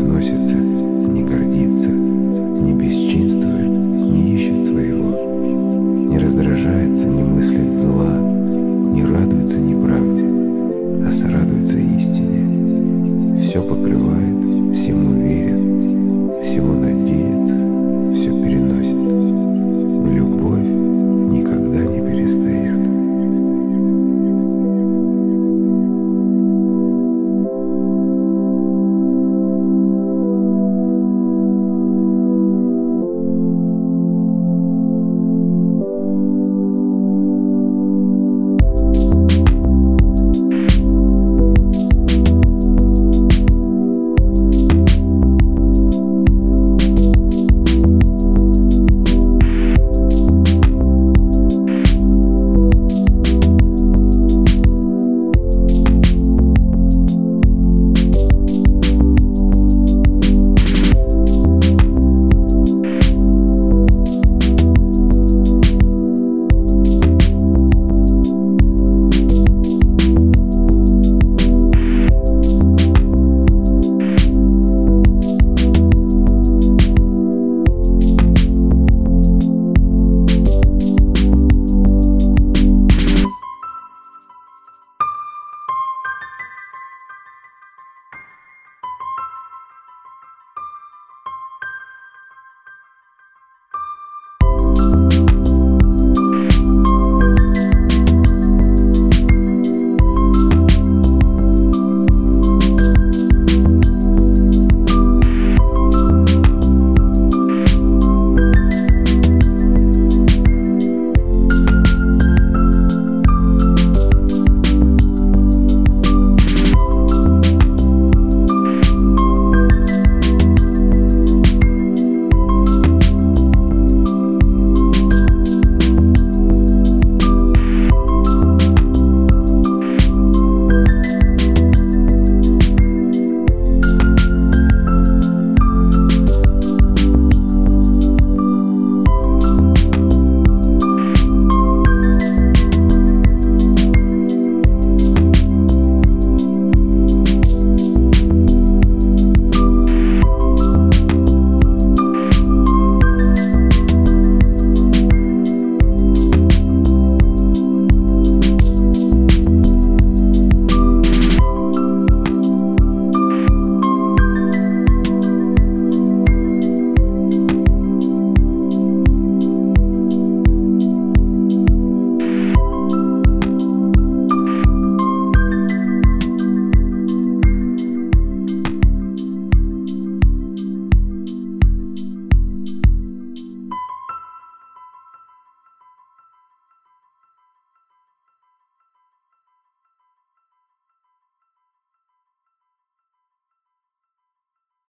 превозносится, не гордится, не бесчинствует, не ищет своего, не раздражается, не мыслит зла, не радуется неправде, а сорадуется истине, все покрывает, всему верит.